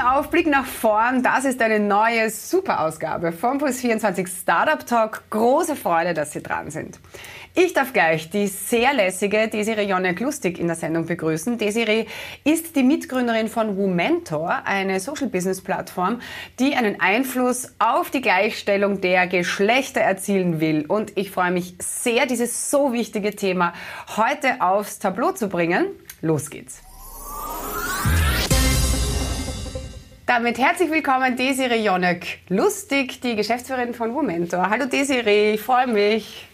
Augen auf, Blick nach vorn. Das ist eine neue Superausgabe vom Puls24 Startup Talk. Große Freude, dass Sie dran sind. Ich darf gleich die sehr lässige Desiree Jonek-Lustig in der Sendung begrüßen. Desiree ist die Mitgründerin von Womentor, eine Social-Business-Plattform, die einen Einfluss auf die Gleichstellung der Geschlechter erzielen will. Und ich freue mich sehr, dieses so wichtige Thema heute aufs Tableau zu bringen. Los geht's. Damit herzlich willkommen Desiree Jonek. Lustig, die Geschäftsführerin von Womentor. Hallo Desiree, ich freue mich.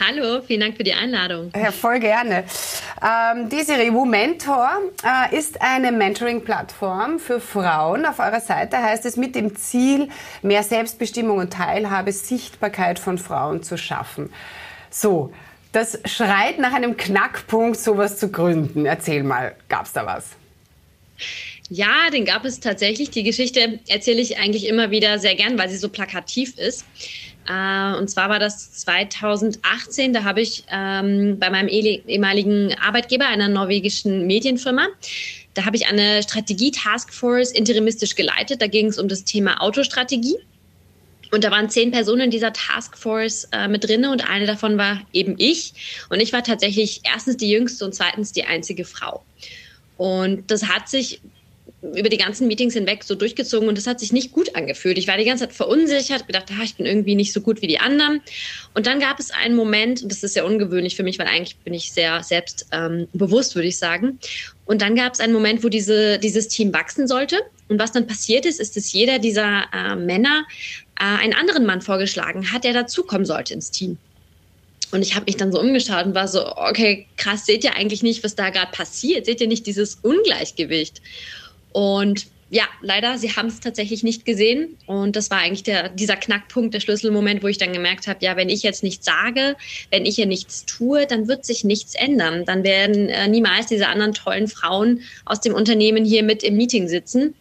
Hallo, vielen Dank für die Einladung. Ja, voll gerne. Ähm, Desiree, Womentor äh, ist eine Mentoring-Plattform für Frauen. Auf eurer Seite heißt es mit dem Ziel, mehr Selbstbestimmung und Teilhabe, Sichtbarkeit von Frauen zu schaffen. So, das schreit nach einem Knackpunkt, sowas zu gründen. Erzähl mal, gab's da was? Ja, den gab es tatsächlich. Die Geschichte erzähle ich eigentlich immer wieder sehr gern, weil sie so plakativ ist. Äh, und zwar war das 2018, da habe ich ähm, bei meinem ehemaligen Arbeitgeber, einer norwegischen Medienfirma, da habe ich eine Strategie-Taskforce interimistisch geleitet. Da ging es um das Thema Autostrategie. Und da waren zehn Personen in dieser Taskforce äh, mit drin und eine davon war eben ich. Und ich war tatsächlich erstens die jüngste und zweitens die einzige Frau. Und das hat sich über die ganzen Meetings hinweg so durchgezogen und das hat sich nicht gut angefühlt. Ich war die ganze Zeit verunsichert, gedacht, ah, ich bin irgendwie nicht so gut wie die anderen. Und dann gab es einen Moment, und das ist sehr ungewöhnlich für mich, weil eigentlich bin ich sehr selbstbewusst, ähm, würde ich sagen. Und dann gab es einen Moment, wo diese, dieses Team wachsen sollte. Und was dann passiert ist, ist, dass jeder dieser äh, Männer äh, einen anderen Mann vorgeschlagen hat, der dazukommen sollte ins Team. Und ich habe mich dann so umgeschaut und war so, okay, krass, seht ihr eigentlich nicht, was da gerade passiert? Seht ihr nicht dieses Ungleichgewicht? Und ja, leider, sie haben es tatsächlich nicht gesehen. Und das war eigentlich der, dieser Knackpunkt, der Schlüsselmoment, wo ich dann gemerkt habe, ja, wenn ich jetzt nichts sage, wenn ich hier nichts tue, dann wird sich nichts ändern. Dann werden äh, niemals diese anderen tollen Frauen aus dem Unternehmen hier mit im Meeting sitzen.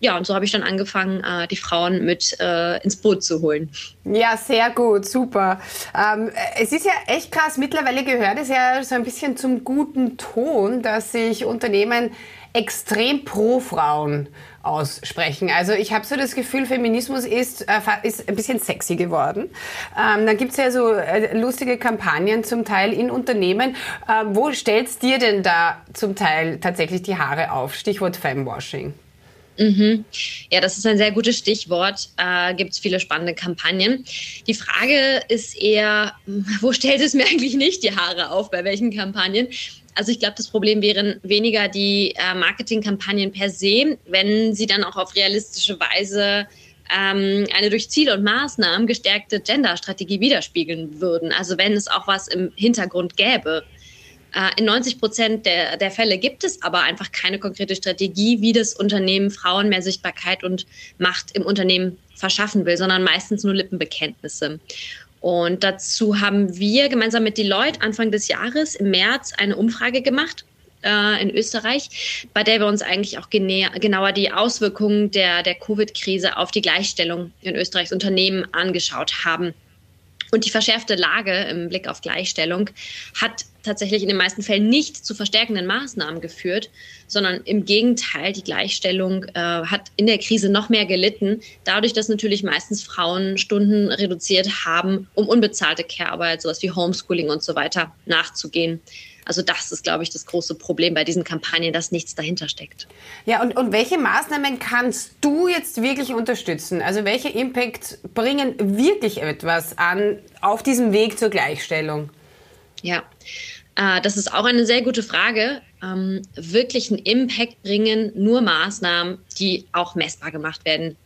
Ja, und so habe ich dann angefangen, äh, die Frauen mit äh, ins Boot zu holen. Ja, sehr gut, super. Ähm, es ist ja echt krass, mittlerweile gehört es ja so ein bisschen zum guten Ton, dass sich Unternehmen extrem pro Frauen aussprechen. Also ich habe so das Gefühl, Feminismus ist, äh, ist ein bisschen sexy geworden. Ähm, dann gibt es ja so äh, lustige Kampagnen zum Teil in Unternehmen. Äh, wo stellst dir denn da zum Teil tatsächlich die Haare auf? Stichwort Femwashing. Mhm. Ja, das ist ein sehr gutes Stichwort. Äh, Gibt es viele spannende Kampagnen. Die Frage ist eher, wo stellt es mir eigentlich nicht die Haare auf, bei welchen Kampagnen? Also ich glaube, das Problem wären weniger die äh, Marketingkampagnen per se, wenn sie dann auch auf realistische Weise ähm, eine durch Ziele und Maßnahmen gestärkte Gender-Strategie widerspiegeln würden. Also wenn es auch was im Hintergrund gäbe. Äh, in 90 Prozent der, der Fälle gibt es aber einfach keine konkrete Strategie, wie das Unternehmen Frauen mehr Sichtbarkeit und Macht im Unternehmen verschaffen will, sondern meistens nur Lippenbekenntnisse. Und dazu haben wir gemeinsam mit Deloitte Anfang des Jahres im März eine Umfrage gemacht äh, in Österreich, bei der wir uns eigentlich auch genauer die Auswirkungen der, der Covid-Krise auf die Gleichstellung in Österreichs Unternehmen angeschaut haben. Und die verschärfte Lage im Blick auf Gleichstellung hat tatsächlich in den meisten Fällen nicht zu verstärkenden Maßnahmen geführt, sondern im Gegenteil, die Gleichstellung äh, hat in der Krise noch mehr gelitten, dadurch, dass natürlich meistens Frauen Stunden reduziert haben, um unbezahlte Care-Arbeit, sowas wie Homeschooling und so weiter nachzugehen. Also das ist, glaube ich, das große Problem bei diesen Kampagnen, dass nichts dahinter steckt. Ja, und, und welche Maßnahmen kannst du jetzt wirklich unterstützen? Also welche Impact bringen wirklich etwas an auf diesem Weg zur Gleichstellung? Ja, äh, das ist auch eine sehr gute Frage. Ähm, wirklichen Impact bringen nur Maßnahmen, die auch messbar gemacht werden.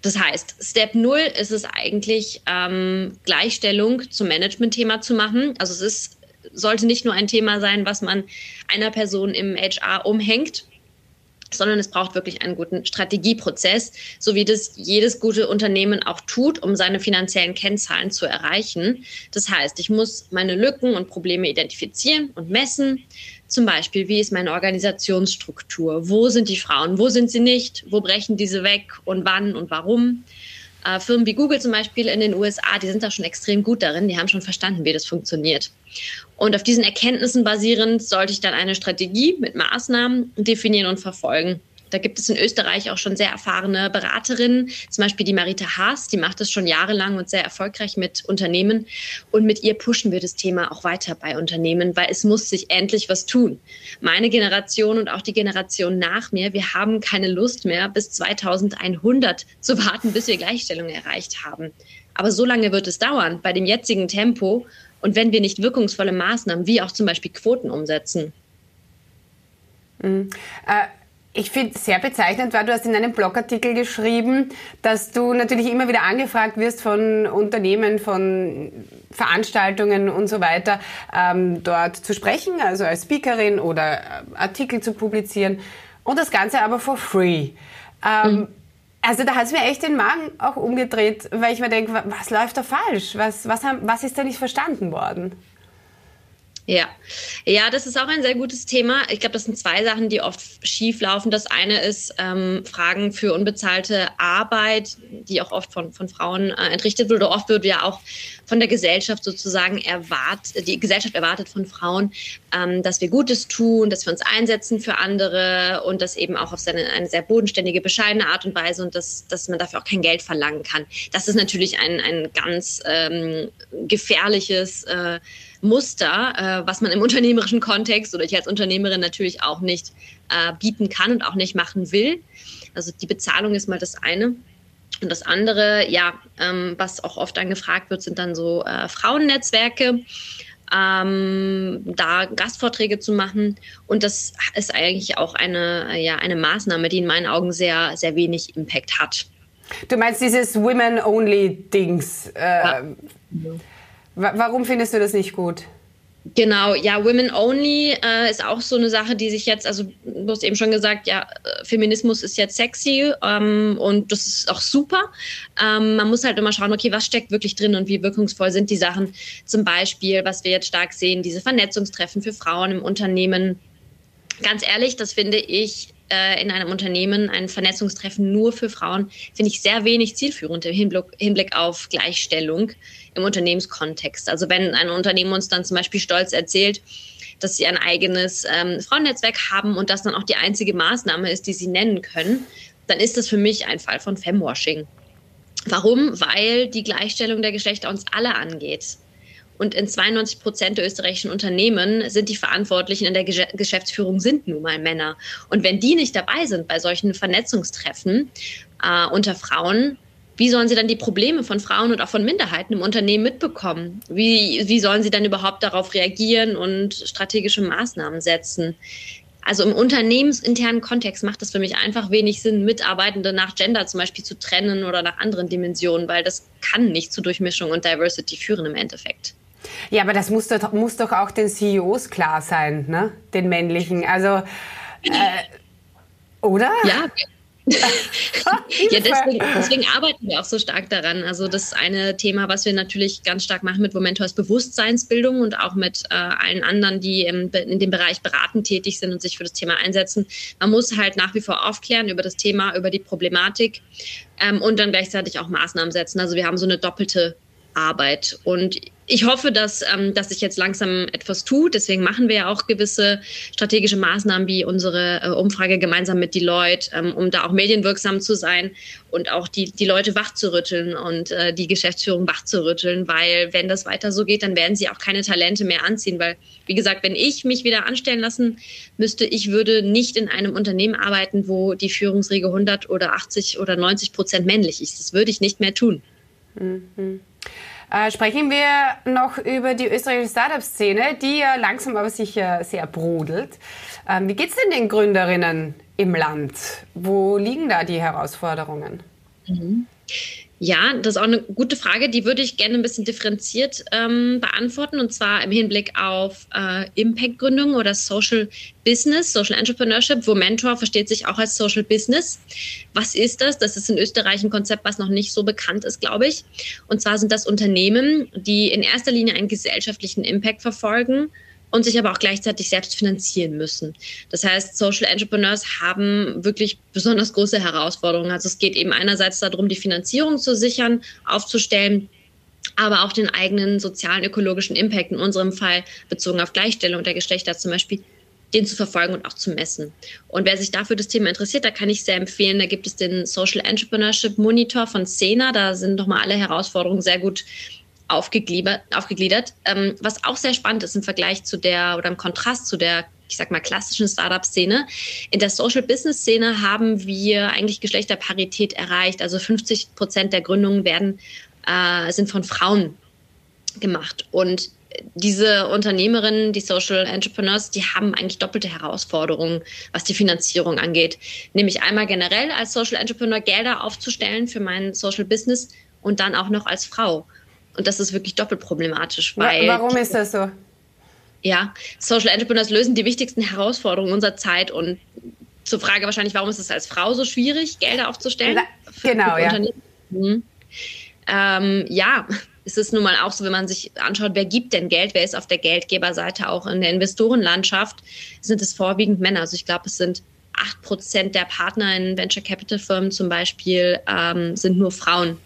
Das heißt, Step 0 ist es eigentlich, ähm, Gleichstellung zum Management-Thema zu machen. Also es ist sollte nicht nur ein Thema sein, was man einer Person im HR umhängt, sondern es braucht wirklich einen guten Strategieprozess, so wie das jedes gute Unternehmen auch tut, um seine finanziellen Kennzahlen zu erreichen. Das heißt, ich muss meine Lücken und Probleme identifizieren und messen. Zum Beispiel, wie ist meine Organisationsstruktur? Wo sind die Frauen? Wo sind sie nicht? Wo brechen diese weg? Und wann und warum? Äh, Firmen wie Google zum Beispiel in den USA, die sind da schon extrem gut darin. Die haben schon verstanden, wie das funktioniert. Und auf diesen Erkenntnissen basierend sollte ich dann eine Strategie mit Maßnahmen definieren und verfolgen. Da gibt es in Österreich auch schon sehr erfahrene Beraterinnen, zum Beispiel die Marita Haas, die macht das schon jahrelang und sehr erfolgreich mit Unternehmen. Und mit ihr pushen wir das Thema auch weiter bei Unternehmen, weil es muss sich endlich was tun. Meine Generation und auch die Generation nach mir, wir haben keine Lust mehr, bis 2100 zu warten, bis wir Gleichstellung erreicht haben. Aber so lange wird es dauern bei dem jetzigen Tempo und wenn wir nicht wirkungsvolle Maßnahmen wie auch zum Beispiel Quoten umsetzen. Mhm. Äh, ich finde sehr bezeichnend, weil du hast in einem Blogartikel geschrieben, dass du natürlich immer wieder angefragt wirst von Unternehmen, von Veranstaltungen und so weiter, ähm, dort zu sprechen, also als Speakerin oder äh, Artikel zu publizieren und das Ganze aber for free. Ähm, mhm. Also da hat es mir echt den Magen auch umgedreht, weil ich mir denke, was läuft da falsch? Was, was, haben, was ist da nicht verstanden worden? Ja, ja, das ist auch ein sehr gutes Thema. Ich glaube, das sind zwei Sachen, die oft schief laufen. Das eine ist ähm, Fragen für unbezahlte Arbeit, die auch oft von, von Frauen äh, entrichtet wird. Oder oft wird ja auch von der Gesellschaft sozusagen erwartet, die Gesellschaft erwartet von Frauen, ähm, dass wir Gutes tun, dass wir uns einsetzen für andere und das eben auch auf seine, eine sehr bodenständige, bescheidene Art und Weise und dass, dass man dafür auch kein Geld verlangen kann. Das ist natürlich ein, ein ganz ähm, gefährliches äh, Muster, äh, was man im unternehmerischen Kontext oder ich als Unternehmerin natürlich auch nicht äh, bieten kann und auch nicht machen will. Also die Bezahlung ist mal das eine. Und das andere, ja, ähm, was auch oft angefragt wird, sind dann so äh, Frauennetzwerke. Ähm, da Gastvorträge zu machen. Und das ist eigentlich auch eine, ja, eine Maßnahme, die in meinen Augen sehr, sehr wenig Impact hat. Du meinst dieses Women-Only-Dings? Äh, ja. Warum findest du das nicht gut? Genau, ja, Women Only äh, ist auch so eine Sache, die sich jetzt, also du hast eben schon gesagt, ja, äh, Feminismus ist jetzt sexy ähm, und das ist auch super. Ähm, man muss halt immer schauen, okay, was steckt wirklich drin und wie wirkungsvoll sind die Sachen. Zum Beispiel, was wir jetzt stark sehen, diese Vernetzungstreffen für Frauen im Unternehmen. Ganz ehrlich, das finde ich äh, in einem Unternehmen ein Vernetzungstreffen nur für Frauen, finde ich sehr wenig zielführend im Hinblick, Hinblick auf Gleichstellung im Unternehmenskontext. Also wenn ein Unternehmen uns dann zum Beispiel stolz erzählt, dass sie ein eigenes ähm, Frauennetzwerk haben und das dann auch die einzige Maßnahme ist, die sie nennen können, dann ist das für mich ein Fall von Femwashing. Warum? Weil die Gleichstellung der Geschlechter uns alle angeht. Und in 92 Prozent der österreichischen Unternehmen sind die Verantwortlichen in der Geschäftsführung sind nun mal Männer. Und wenn die nicht dabei sind bei solchen Vernetzungstreffen äh, unter Frauen, wie sollen sie dann die Probleme von Frauen und auch von Minderheiten im Unternehmen mitbekommen? Wie, wie sollen sie dann überhaupt darauf reagieren und strategische Maßnahmen setzen? Also im unternehmensinternen Kontext macht es für mich einfach wenig Sinn, Mitarbeitende nach Gender zum Beispiel zu trennen oder nach anderen Dimensionen, weil das kann nicht zu Durchmischung und Diversity führen im Endeffekt. Ja, aber das muss doch, muss doch auch den CEOs klar sein, ne? den männlichen. Also, äh, oder? Ja, ja, deswegen, deswegen, arbeiten wir auch so stark daran. Also das eine Thema, was wir natürlich ganz stark machen mit Momento ist Bewusstseinsbildung und auch mit äh, allen anderen, die im, in dem Bereich beratend tätig sind und sich für das Thema einsetzen. Man muss halt nach wie vor aufklären über das Thema, über die Problematik ähm, und dann gleichzeitig auch Maßnahmen setzen. Also wir haben so eine doppelte Arbeit. Und ich hoffe, dass, ähm, dass sich jetzt langsam etwas tut. Deswegen machen wir ja auch gewisse strategische Maßnahmen wie unsere äh, Umfrage gemeinsam mit Deloitte, ähm, um da auch medienwirksam zu sein und auch die, die Leute wachzurütteln und äh, die Geschäftsführung wachzurütteln, weil wenn das weiter so geht, dann werden sie auch keine Talente mehr anziehen, weil wie gesagt, wenn ich mich wieder anstellen lassen müsste, ich würde nicht in einem Unternehmen arbeiten, wo die Führungsregel 100 oder 80 oder 90 Prozent männlich ist. Das würde ich nicht mehr tun. Mhm. Äh, sprechen wir noch über die österreichische Startup-Szene, die ja langsam aber sicher sehr brodelt. Ähm, wie geht es denn den Gründerinnen im Land? Wo liegen da die Herausforderungen? Mhm. Ja, das ist auch eine gute Frage. Die würde ich gerne ein bisschen differenziert ähm, beantworten und zwar im Hinblick auf äh, Impact-Gründung oder Social Business, Social Entrepreneurship, wo Mentor versteht sich auch als Social Business. Was ist das? Das ist in Österreich ein Konzept, was noch nicht so bekannt ist, glaube ich. Und zwar sind das Unternehmen, die in erster Linie einen gesellschaftlichen Impact verfolgen und sich aber auch gleichzeitig selbst finanzieren müssen. Das heißt, Social Entrepreneurs haben wirklich besonders große Herausforderungen. Also es geht eben einerseits darum, die Finanzierung zu sichern, aufzustellen, aber auch den eigenen sozialen, ökologischen Impact, in unserem Fall bezogen auf Gleichstellung der Geschlechter zum Beispiel, den zu verfolgen und auch zu messen. Und wer sich dafür das Thema interessiert, da kann ich sehr empfehlen, da gibt es den Social Entrepreneurship Monitor von Cena, da sind nochmal alle Herausforderungen sehr gut aufgegliedert. aufgegliedert. Ähm, was auch sehr spannend ist im Vergleich zu der oder im Kontrast zu der ich sag mal, klassischen Startup-Szene. In der Social-Business-Szene haben wir eigentlich Geschlechterparität erreicht. Also 50 Prozent der Gründungen werden, äh, sind von Frauen gemacht. Und diese Unternehmerinnen, die Social Entrepreneurs, die haben eigentlich doppelte Herausforderungen, was die Finanzierung angeht. Nämlich einmal generell als Social Entrepreneur Gelder aufzustellen für mein Social Business und dann auch noch als Frau. Und das ist wirklich doppelt problematisch. Weil Warum ist das so? Ja, Social Entrepreneurs lösen die wichtigsten Herausforderungen unserer Zeit und zur Frage wahrscheinlich, warum ist es als Frau so schwierig, Gelder aufzustellen? Na, genau, ja. Mhm. Ähm, ja, es ist nun mal auch so, wenn man sich anschaut, wer gibt denn Geld, wer ist auf der Geldgeberseite auch in der Investorenlandschaft, sind es vorwiegend Männer. Also ich glaube, es sind acht Prozent der Partner in Venture Capital Firmen zum Beispiel ähm, sind nur Frauen.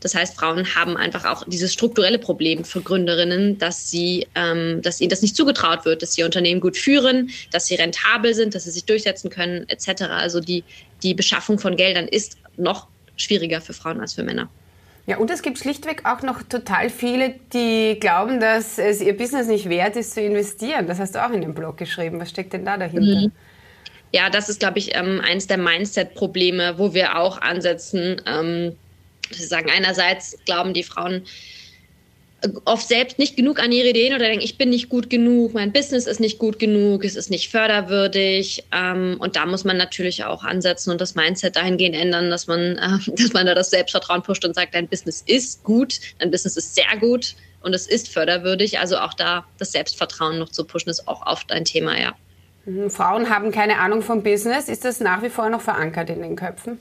Das heißt, Frauen haben einfach auch dieses strukturelle Problem für Gründerinnen, dass sie, ähm, dass ihnen das nicht zugetraut wird, dass sie Unternehmen gut führen, dass sie rentabel sind, dass sie sich durchsetzen können, etc. Also die, die Beschaffung von Geldern ist noch schwieriger für Frauen als für Männer. Ja, und es gibt schlichtweg auch noch total viele, die glauben, dass es ihr Business nicht wert ist zu investieren. Das hast du auch in dem Blog geschrieben. Was steckt denn da dahinter? Mhm. Ja, das ist, glaube ich, ähm, eines der Mindset-Probleme, wo wir auch ansetzen. Ähm, Sie sagen, einerseits glauben die Frauen oft selbst nicht genug an ihre Ideen oder denken, ich bin nicht gut genug, mein Business ist nicht gut genug, es ist nicht förderwürdig. Ähm, und da muss man natürlich auch ansetzen und das Mindset dahingehend ändern, dass man, äh, dass man da das Selbstvertrauen pusht und sagt, dein Business ist gut, dein Business ist sehr gut und es ist förderwürdig. Also auch da das Selbstvertrauen noch zu pushen, ist auch oft ein Thema, ja. Mhm. Frauen haben keine Ahnung vom Business. Ist das nach wie vor noch verankert in den Köpfen?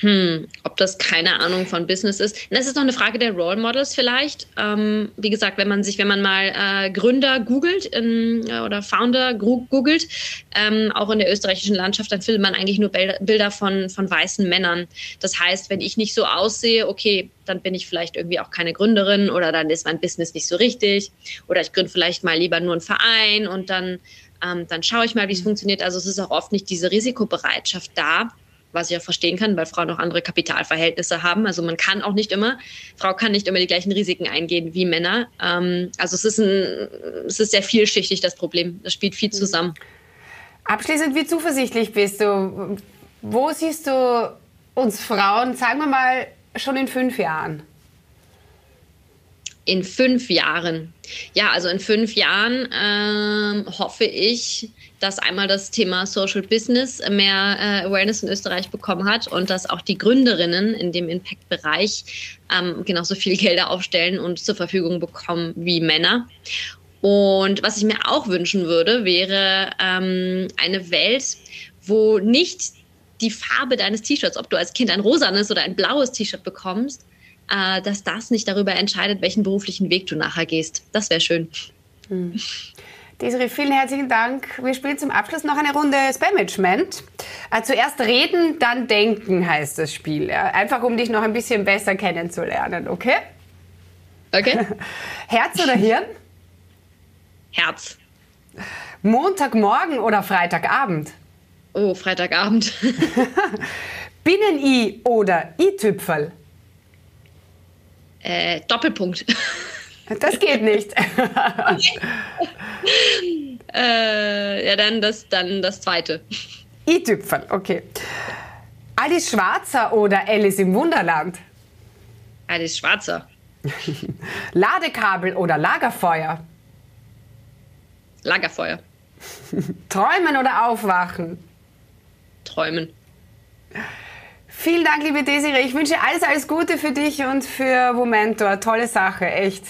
Hm, ob das keine Ahnung von Business ist. Das ist noch eine Frage der Role Models vielleicht. Ähm, wie gesagt, wenn man sich, wenn man mal äh, Gründer googelt in, äh, oder Founder googelt, ähm, auch in der österreichischen Landschaft, dann findet man eigentlich nur Bilder von, von weißen Männern. Das heißt, wenn ich nicht so aussehe, okay, dann bin ich vielleicht irgendwie auch keine Gründerin oder dann ist mein Business nicht so richtig oder ich gründe vielleicht mal lieber nur einen Verein und dann, ähm, dann schaue ich mal, wie es funktioniert. Also es ist auch oft nicht diese Risikobereitschaft da was ich auch verstehen kann, weil Frauen auch andere Kapitalverhältnisse haben. Also man kann auch nicht immer, Frau kann nicht immer die gleichen Risiken eingehen wie Männer. Ähm, also es ist, ein, es ist sehr vielschichtig, das Problem. Das spielt viel zusammen. Abschließend, wie zuversichtlich bist du? Wo siehst du uns Frauen, sagen wir mal, schon in fünf Jahren? In fünf Jahren. Ja, also in fünf Jahren ähm, hoffe ich, dass einmal das Thema Social Business mehr äh, Awareness in Österreich bekommen hat und dass auch die Gründerinnen in dem Impact-Bereich ähm, genauso viel Gelder aufstellen und zur Verfügung bekommen wie Männer. Und was ich mir auch wünschen würde, wäre ähm, eine Welt, wo nicht die Farbe deines T-Shirts, ob du als Kind ein rosanes oder ein blaues T-Shirt bekommst, äh, dass das nicht darüber entscheidet, welchen beruflichen Weg du nachher gehst. Das wäre schön. Hm. Desiree, vielen herzlichen Dank. Wir spielen zum Abschluss noch eine Runde Spamagement. Äh, zuerst reden, dann denken heißt das Spiel. Ja? Einfach um dich noch ein bisschen besser kennenzulernen, okay? Okay. Herz oder Hirn? Herz. Montagmorgen oder Freitagabend? Oh, Freitagabend. Binnen-I oder I-Tüpferl? Äh, Doppelpunkt. Das geht nicht. äh, ja, dann das, dann das zweite. I-Tüpferl, okay. Alice Schwarzer oder Alice im Wunderland? Alice Schwarzer. Ladekabel oder Lagerfeuer? Lagerfeuer. Träumen oder aufwachen? Träumen. Vielen Dank, liebe Desiree. Ich wünsche alles, alles Gute für dich und für Momentor. Tolle Sache, echt.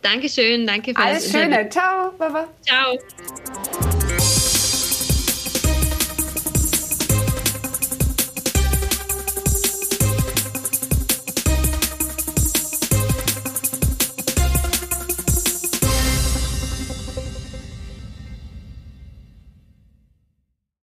Dankeschön, danke für Alles Schöne. Ciao, Baba. Ciao.